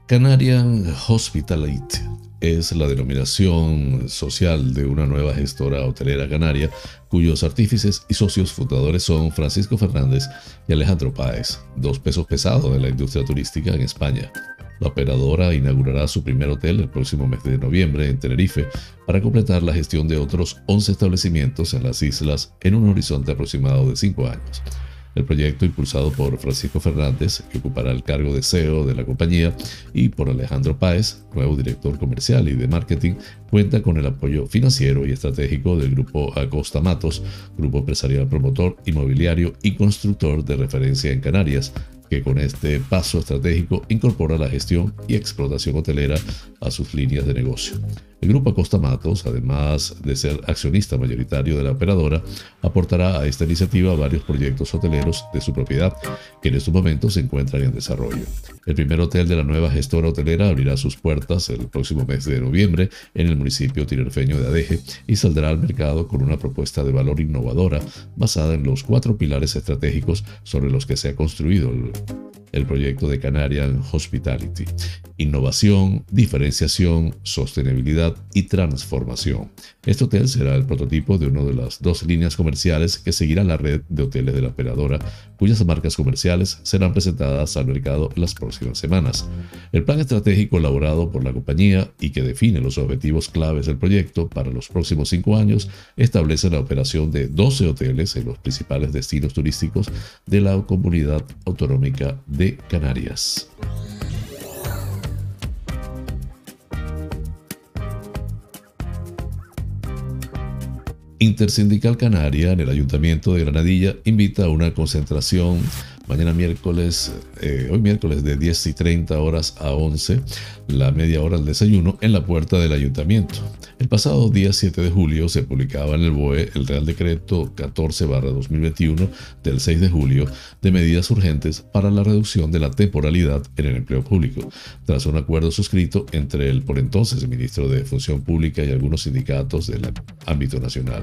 Canarian Hospitality es la denominación social de una nueva gestora hotelera canaria cuyos artífices y socios fundadores son Francisco Fernández y Alejandro Páez, dos pesos pesados de la industria turística en España. La operadora inaugurará su primer hotel el próximo mes de noviembre en Tenerife para completar la gestión de otros 11 establecimientos en las islas en un horizonte aproximado de 5 años. El proyecto, impulsado por Francisco Fernández, que ocupará el cargo de CEO de la compañía, y por Alejandro Páez, nuevo director comercial y de marketing, cuenta con el apoyo financiero y estratégico del grupo Acosta Matos, grupo empresarial promotor, inmobiliario y constructor de referencia en Canarias, que con este paso estratégico incorpora la gestión y explotación hotelera a sus líneas de negocio. El grupo Acosta Matos, además de ser accionista mayoritario de la operadora, aportará a esta iniciativa varios proyectos hoteleros de su propiedad que en estos momentos se encuentran en desarrollo. El primer hotel de la nueva gestora hotelera abrirá sus puertas el próximo mes de noviembre en el municipio tinerfeño de Adeje y saldrá al mercado con una propuesta de valor innovadora basada en los cuatro pilares estratégicos sobre los que se ha construido el el proyecto de Canarian Hospitality. Innovación, diferenciación, sostenibilidad y transformación. Este hotel será el prototipo de una de las dos líneas comerciales que seguirá la red de hoteles de la operadora, cuyas marcas comerciales serán presentadas al mercado las próximas semanas. El plan estratégico elaborado por la compañía y que define los objetivos claves del proyecto para los próximos cinco años establece la operación de 12 hoteles en los principales destinos turísticos de la comunidad autonómica Canarias. Intersindical Canaria en el Ayuntamiento de Granadilla invita a una concentración mañana miércoles, eh, hoy miércoles de 10 y 30 horas a 11, la media hora del desayuno en la puerta del ayuntamiento. El pasado día 7 de julio se publicaba en el BOE el Real Decreto 14-2021 del 6 de julio de medidas urgentes para la reducción de la temporalidad en el empleo público, tras un acuerdo suscrito entre el por entonces ministro de Función Pública y algunos sindicatos del ámbito nacional.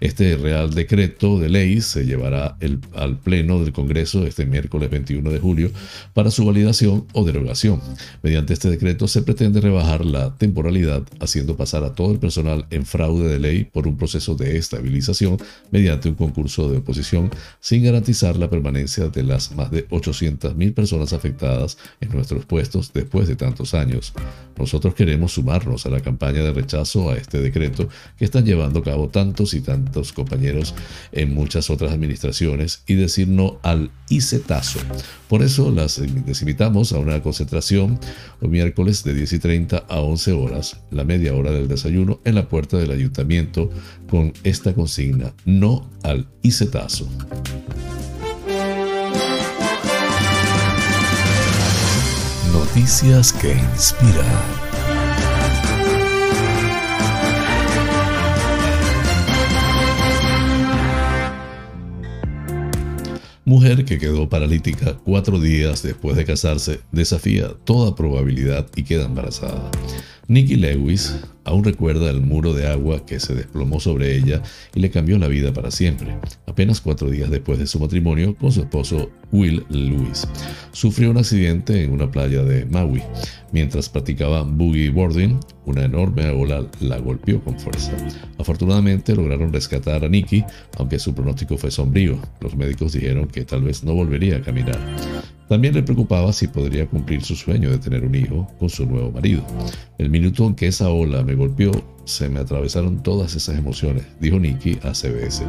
Este Real Decreto de ley se llevará al Pleno del Congreso este miércoles 21 de julio para su validación o derogación. Mediante este decreto se pretende rebajar la temporalidad haciendo pasar a todo el personal en fraude de ley por un proceso de estabilización mediante un concurso de oposición sin garantizar la permanencia de las más de 800.000 personas afectadas en nuestros puestos después de tantos años. Nosotros queremos sumarnos a la campaña de rechazo a este decreto que están llevando a cabo tantos y tantos compañeros en muchas otras administraciones y decir no al ICETAZO. Por eso las, les invitamos a una concentración el miércoles de 10 y 30 a 11 horas, la media hora del desayuno, en la puerta del ayuntamiento con esta consigna, no al ICETAZO. Noticias que inspiran. Mujer que quedó paralítica cuatro días después de casarse desafía toda probabilidad y queda embarazada. Nikki Lewis aún recuerda el muro de agua que se desplomó sobre ella y le cambió la vida para siempre, apenas cuatro días después de su matrimonio con su esposo Will Lewis. Sufrió un accidente en una playa de Maui. Mientras practicaba boogie boarding, una enorme ola la golpeó con fuerza. Afortunadamente lograron rescatar a Nikki, aunque su pronóstico fue sombrío. Los médicos dijeron que tal vez no volvería a caminar. También le preocupaba si podría cumplir su sueño de tener un hijo con su nuevo marido. El minuto en que esa ola me golpeó, se me atravesaron todas esas emociones, dijo Nicky a CBS.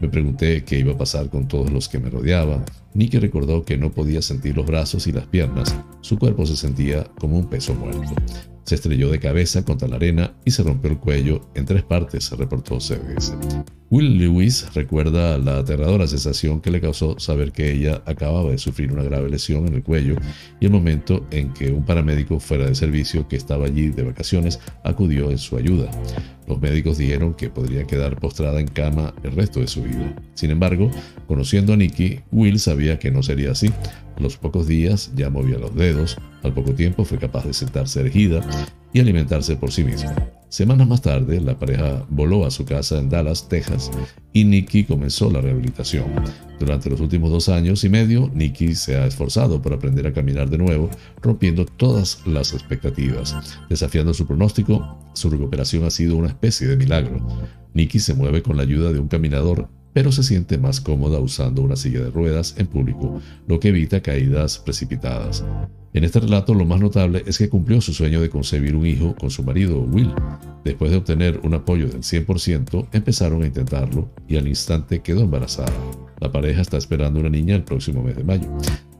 Me pregunté qué iba a pasar con todos los que me rodeaban. Nicky recordó que no podía sentir los brazos y las piernas. Su cuerpo se sentía como un peso muerto. Se estrelló de cabeza contra la arena y se rompió el cuello en tres partes, reportó CBS. Will Lewis recuerda la aterradora sensación que le causó saber que ella acababa de sufrir una grave lesión en el cuello y el momento en que un paramédico fuera de servicio que estaba allí de vacaciones acudió en su ayuda. Los médicos dijeron que podría quedar postrada en cama el resto de su vida. Sin embargo, conociendo a Nikki, Will sabía que no sería así. Los pocos días ya movía los dedos, al poco tiempo fue capaz de sentarse erigida y alimentarse por sí misma. Semanas más tarde, la pareja voló a su casa en Dallas, Texas, y Nikki comenzó la rehabilitación. Durante los últimos dos años y medio, Nikki se ha esforzado por aprender a caminar de nuevo, rompiendo todas las expectativas. Desafiando su pronóstico, su recuperación ha sido una especie de milagro. Nikki se mueve con la ayuda de un caminador pero se siente más cómoda usando una silla de ruedas en público, lo que evita caídas precipitadas. En este relato lo más notable es que cumplió su sueño de concebir un hijo con su marido Will. Después de obtener un apoyo del 100%, empezaron a intentarlo y al instante quedó embarazada. La pareja está esperando una niña el próximo mes de mayo.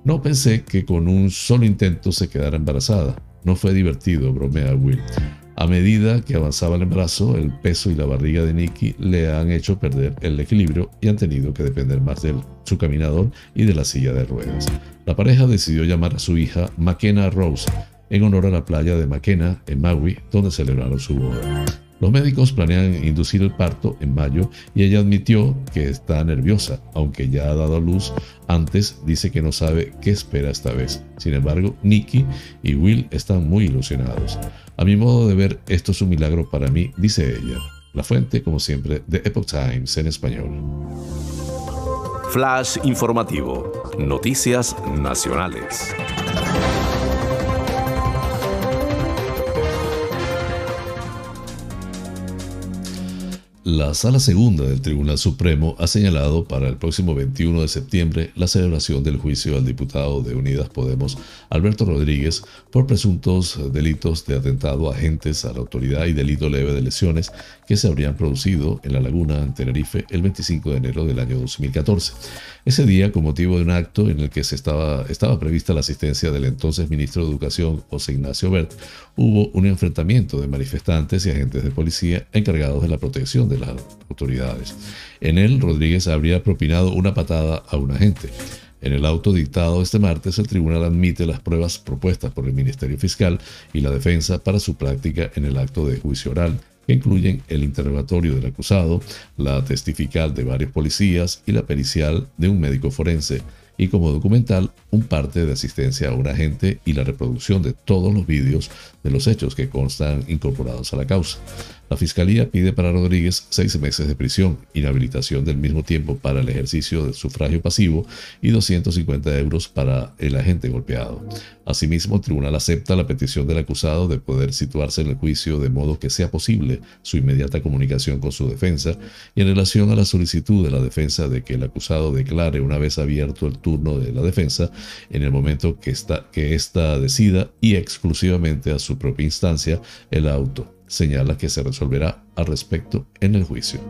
No pensé que con un solo intento se quedara embarazada. No fue divertido, bromea Will. A medida que avanzaba el embarazo, el peso y la barriga de Nicky le han hecho perder el equilibrio y han tenido que depender más de su caminador y de la silla de ruedas. La pareja decidió llamar a su hija McKenna Rose en honor a la playa de McKenna en Maui, donde celebraron su boda. Los médicos planean inducir el parto en mayo y ella admitió que está nerviosa, aunque ya ha dado a luz antes, dice que no sabe qué espera esta vez. Sin embargo, Nicky y Will están muy ilusionados. A mi modo de ver, esto es un milagro para mí, dice ella. La fuente, como siempre, de Epoch Times en español. Flash informativo. Noticias nacionales. La Sala Segunda del Tribunal Supremo ha señalado para el próximo 21 de septiembre la celebración del juicio al diputado de Unidas Podemos, Alberto Rodríguez, por presuntos delitos de atentado a agentes a la autoridad y delito leve de lesiones que se habrían producido en la laguna en Tenerife el 25 de enero del año 2014. Ese día, con motivo de un acto en el que se estaba, estaba prevista la asistencia del entonces ministro de Educación, José Ignacio Bert, hubo un enfrentamiento de manifestantes y agentes de policía encargados de la protección las autoridades. En él, Rodríguez habría propinado una patada a un agente. En el auto dictado este martes, el tribunal admite las pruebas propuestas por el Ministerio Fiscal y la defensa para su práctica en el acto de juicio oral, que incluyen el interrogatorio del acusado, la testifical de varios policías y la pericial de un médico forense, y como documental un parte de asistencia a un agente y la reproducción de todos los vídeos de los hechos que constan incorporados a la causa. La Fiscalía pide para Rodríguez seis meses de prisión, inhabilitación del mismo tiempo para el ejercicio del sufragio pasivo y 250 euros para el agente golpeado. Asimismo, el tribunal acepta la petición del acusado de poder situarse en el juicio de modo que sea posible su inmediata comunicación con su defensa y en relación a la solicitud de la defensa de que el acusado declare una vez abierto el turno de la defensa en el momento que ésta que decida y exclusivamente a su propia instancia el auto. Señala que se resolverá al respecto en el juicio.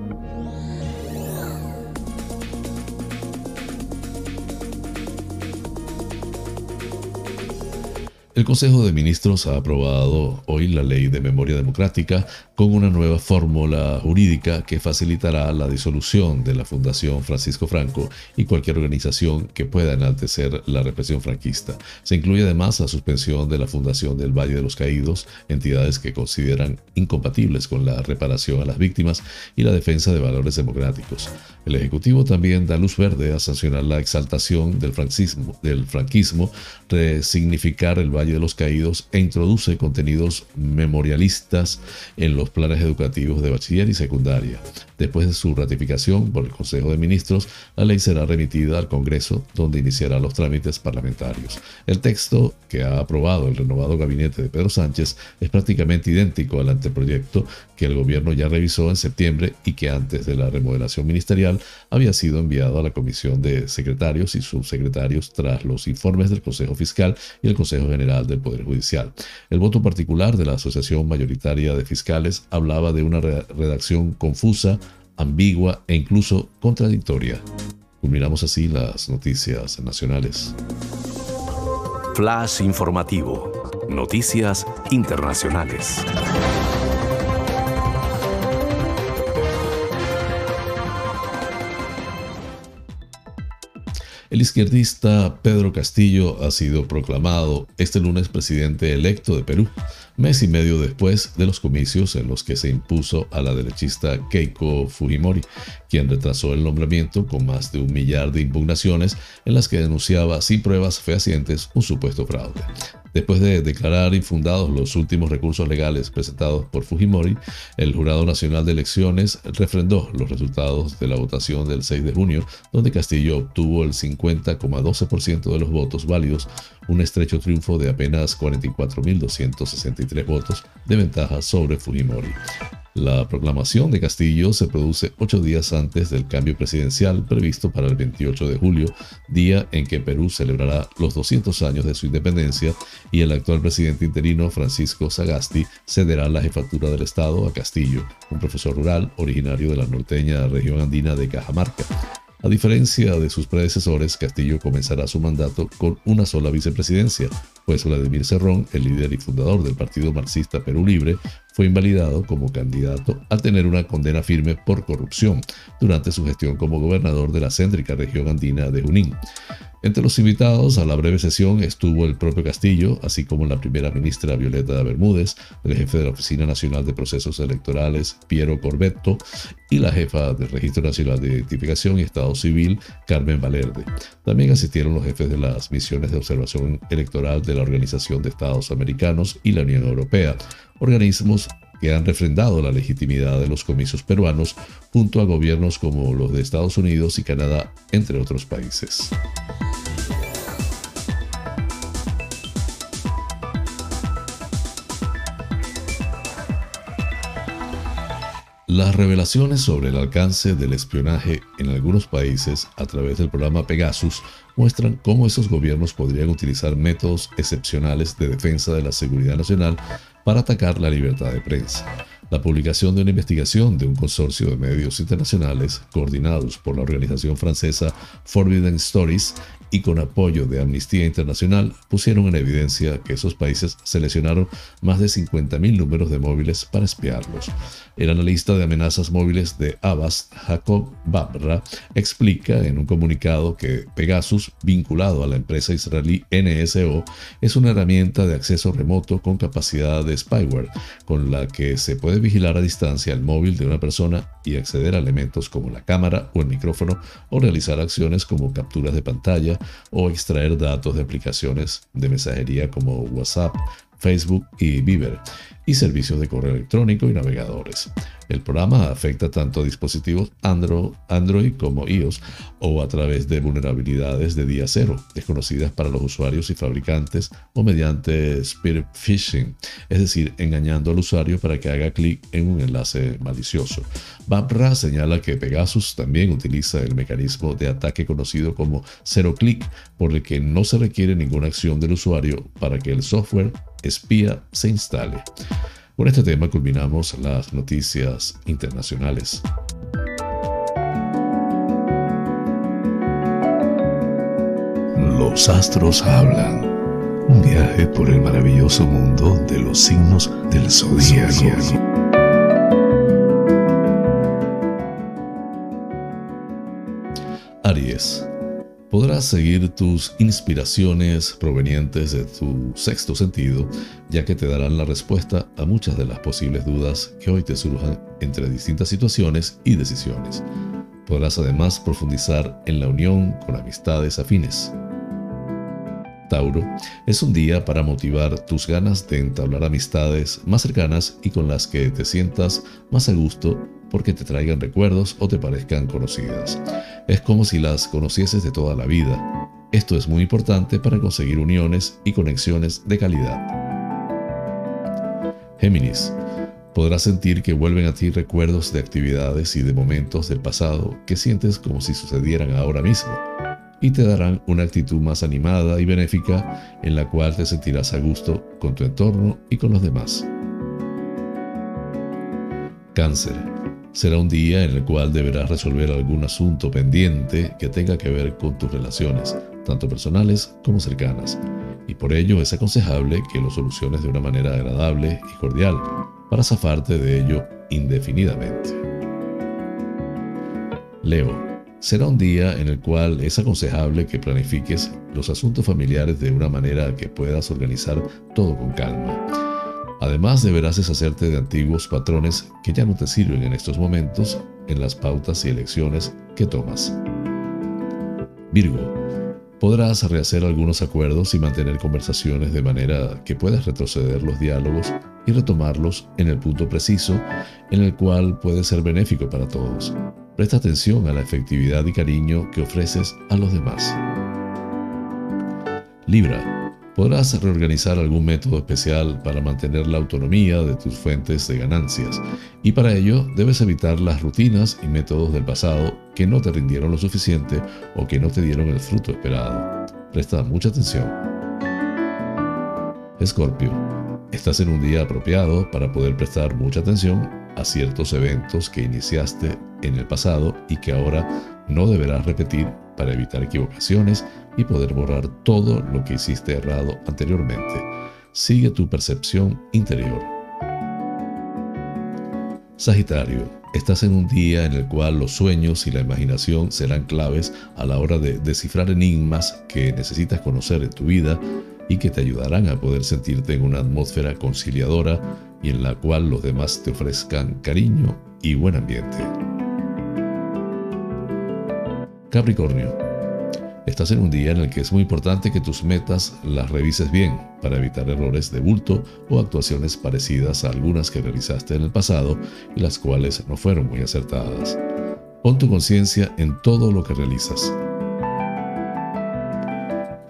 El Consejo de Ministros ha aprobado hoy la Ley de Memoria Democrática con una nueva fórmula jurídica que facilitará la disolución de la Fundación Francisco Franco y cualquier organización que pueda enaltecer la represión franquista. Se incluye además la suspensión de la Fundación del Valle de los Caídos, entidades que consideran incompatibles con la reparación a las víctimas y la defensa de valores democráticos. El Ejecutivo también da luz verde a sancionar la exaltación del franquismo, del franquismo resignificar el Valle de los Caídos e introduce contenidos memorialistas en los planes educativos de bachiller y secundaria. Después de su ratificación por el Consejo de Ministros, la ley será remitida al Congreso, donde iniciará los trámites parlamentarios. El texto que ha aprobado el renovado gabinete de Pedro Sánchez es prácticamente idéntico al anteproyecto que el gobierno ya revisó en septiembre y que antes de la remodelación ministerial había sido enviado a la Comisión de Secretarios y Subsecretarios tras los informes del Consejo Fiscal y el Consejo General del Poder Judicial. El voto particular de la Asociación Mayoritaria de Fiscales hablaba de una redacción confusa, ambigua e incluso contradictoria. Culminamos así las noticias nacionales. Flash informativo. Noticias internacionales. El izquierdista Pedro Castillo ha sido proclamado este lunes presidente electo de Perú, mes y medio después de los comicios en los que se impuso a la derechista Keiko Fujimori, quien retrasó el nombramiento con más de un millar de impugnaciones en las que denunciaba sin pruebas fehacientes un supuesto fraude. Después de declarar infundados los últimos recursos legales presentados por Fujimori, el Jurado Nacional de Elecciones refrendó los resultados de la votación del 6 de junio, donde Castillo obtuvo el 50,12% de los votos válidos, un estrecho triunfo de apenas 44.263 votos de ventaja sobre Fujimori. La proclamación de Castillo se produce ocho días antes del cambio presidencial previsto para el 28 de julio, día en que Perú celebrará los 200 años de su independencia y el actual presidente interino Francisco Sagasti cederá la jefatura del Estado a Castillo, un profesor rural originario de la norteña región andina de Cajamarca. A diferencia de sus predecesores, Castillo comenzará su mandato con una sola vicepresidencia, pues Vladimir Cerrón, el líder y fundador del Partido Marxista Perú Libre, fue invalidado como candidato al tener una condena firme por corrupción durante su gestión como gobernador de la céntrica región andina de Junín. Entre los invitados a la breve sesión estuvo el propio Castillo, así como la primera ministra Violeta Bermúdez, el jefe de la Oficina Nacional de Procesos Electorales Piero Corbetto y la jefa del Registro Nacional de Identificación y Estado Civil Carmen Valerde. También asistieron los jefes de las misiones de observación electoral de la Organización de Estados Americanos y la Unión Europea, organismos que han refrendado la legitimidad de los comicios peruanos junto a gobiernos como los de Estados Unidos y Canadá, entre otros países. Las revelaciones sobre el alcance del espionaje en algunos países a través del programa Pegasus muestran cómo esos gobiernos podrían utilizar métodos excepcionales de defensa de la seguridad nacional para atacar la libertad de prensa. La publicación de una investigación de un consorcio de medios internacionales coordinados por la organización francesa Forbidden Stories y con apoyo de Amnistía Internacional pusieron en evidencia que esos países seleccionaron más de 50.000 números de móviles para espiarlos. El analista de amenazas móviles de Abbas, Jacob Babra, explica en un comunicado que Pegasus, vinculado a la empresa israelí NSO, es una herramienta de acceso remoto con capacidad de spyware, con la que se puede vigilar a distancia el móvil de una persona y acceder a elementos como la cámara o el micrófono o realizar acciones como capturas de pantalla o extraer datos de aplicaciones de mensajería como WhatsApp, Facebook y Viber, y servicios de correo electrónico y navegadores. El programa afecta tanto a dispositivos Android, como iOS o a través de vulnerabilidades de día cero, desconocidas para los usuarios y fabricantes o mediante spear phishing, es decir, engañando al usuario para que haga clic en un enlace malicioso. Babra señala que Pegasus también utiliza el mecanismo de ataque conocido como cero clic, por el que no se requiere ninguna acción del usuario para que el software espía se instale. Con este tema culminamos las noticias internacionales. Los astros hablan. Un viaje por el maravilloso mundo de los signos del zodiaco. Aries podrás seguir tus inspiraciones provenientes de tu sexto sentido, ya que te darán la respuesta a muchas de las posibles dudas que hoy te surjan entre distintas situaciones y decisiones. Podrás además profundizar en la unión con amistades afines. Tauro, es un día para motivar tus ganas de entablar amistades más cercanas y con las que te sientas más a gusto porque te traigan recuerdos o te parezcan conocidas. Es como si las conocieses de toda la vida. Esto es muy importante para conseguir uniones y conexiones de calidad. Géminis, podrás sentir que vuelven a ti recuerdos de actividades y de momentos del pasado que sientes como si sucedieran ahora mismo y te darán una actitud más animada y benéfica en la cual te sentirás a gusto con tu entorno y con los demás. Cáncer será un día en el cual deberás resolver algún asunto pendiente que tenga que ver con tus relaciones, tanto personales como cercanas, y por ello es aconsejable que lo soluciones de una manera agradable y cordial, para zafarte de ello indefinidamente. Leo, será un día en el cual es aconsejable que planifiques los asuntos familiares de una manera que puedas organizar todo con calma Además, deberás deshacerte de antiguos patrones que ya no te sirven en estos momentos en las pautas y elecciones que tomas. Virgo, podrás rehacer algunos acuerdos y mantener conversaciones de manera que puedas retroceder los diálogos y retomarlos en el punto preciso en el cual puede ser benéfico para todos. Presta atención a la efectividad y cariño que ofreces a los demás. Libra, Podrás reorganizar algún método especial para mantener la autonomía de tus fuentes de ganancias y para ello debes evitar las rutinas y métodos del pasado que no te rindieron lo suficiente o que no te dieron el fruto esperado. Presta mucha atención. Escorpio, estás en un día apropiado para poder prestar mucha atención a ciertos eventos que iniciaste en el pasado y que ahora no deberás repetir para evitar equivocaciones y poder borrar todo lo que hiciste errado anteriormente. Sigue tu percepción interior. Sagitario, estás en un día en el cual los sueños y la imaginación serán claves a la hora de descifrar enigmas que necesitas conocer en tu vida y que te ayudarán a poder sentirte en una atmósfera conciliadora y en la cual los demás te ofrezcan cariño y buen ambiente. Capricornio, estás en un día en el que es muy importante que tus metas las revises bien para evitar errores de bulto o actuaciones parecidas a algunas que realizaste en el pasado y las cuales no fueron muy acertadas. Pon tu conciencia en todo lo que realizas.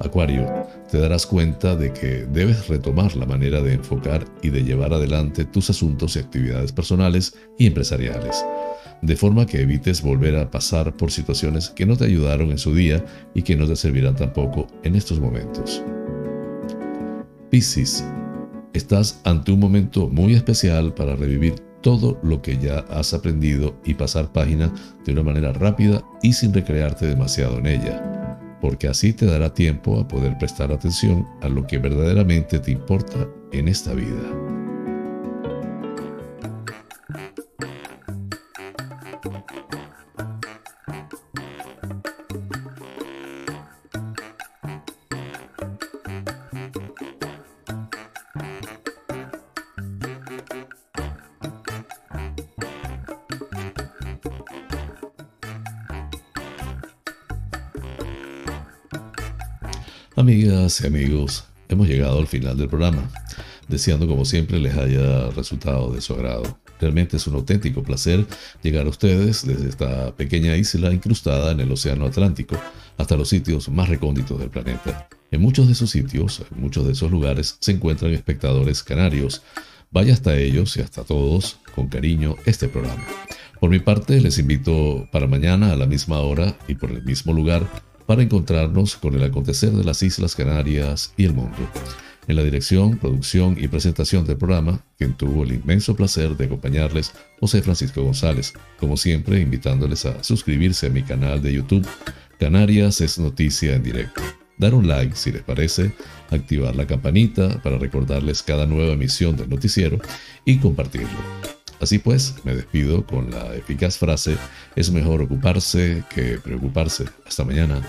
Acuario, te darás cuenta de que debes retomar la manera de enfocar y de llevar adelante tus asuntos y actividades personales y empresariales de forma que evites volver a pasar por situaciones que no te ayudaron en su día y que no te servirán tampoco en estos momentos. Piscis, estás ante un momento muy especial para revivir todo lo que ya has aprendido y pasar página de una manera rápida y sin recrearte demasiado en ella, porque así te dará tiempo a poder prestar atención a lo que verdaderamente te importa en esta vida. Amigas amigos, hemos llegado al final del programa. deseando como siempre les haya resultado de su agrado. Realmente es un auténtico placer llegar a ustedes desde esta pequeña isla incrustada en el Océano Atlántico hasta los sitios más recónditos del planeta. En muchos de esos sitios, en muchos de esos lugares, se encuentran espectadores canarios. Vaya hasta ellos y hasta todos, con cariño, este programa. Por mi parte, les invito para mañana a la misma hora y por el mismo lugar para encontrarnos con el acontecer de las Islas Canarias y el mundo. En la dirección, producción y presentación del programa, quien tuvo el inmenso placer de acompañarles, José Francisco González, como siempre invitándoles a suscribirse a mi canal de YouTube, Canarias es Noticia en Directo. Dar un like si les parece, activar la campanita para recordarles cada nueva emisión del noticiero y compartirlo. Así pues, me despido con la eficaz frase, es mejor ocuparse que preocuparse. Hasta mañana.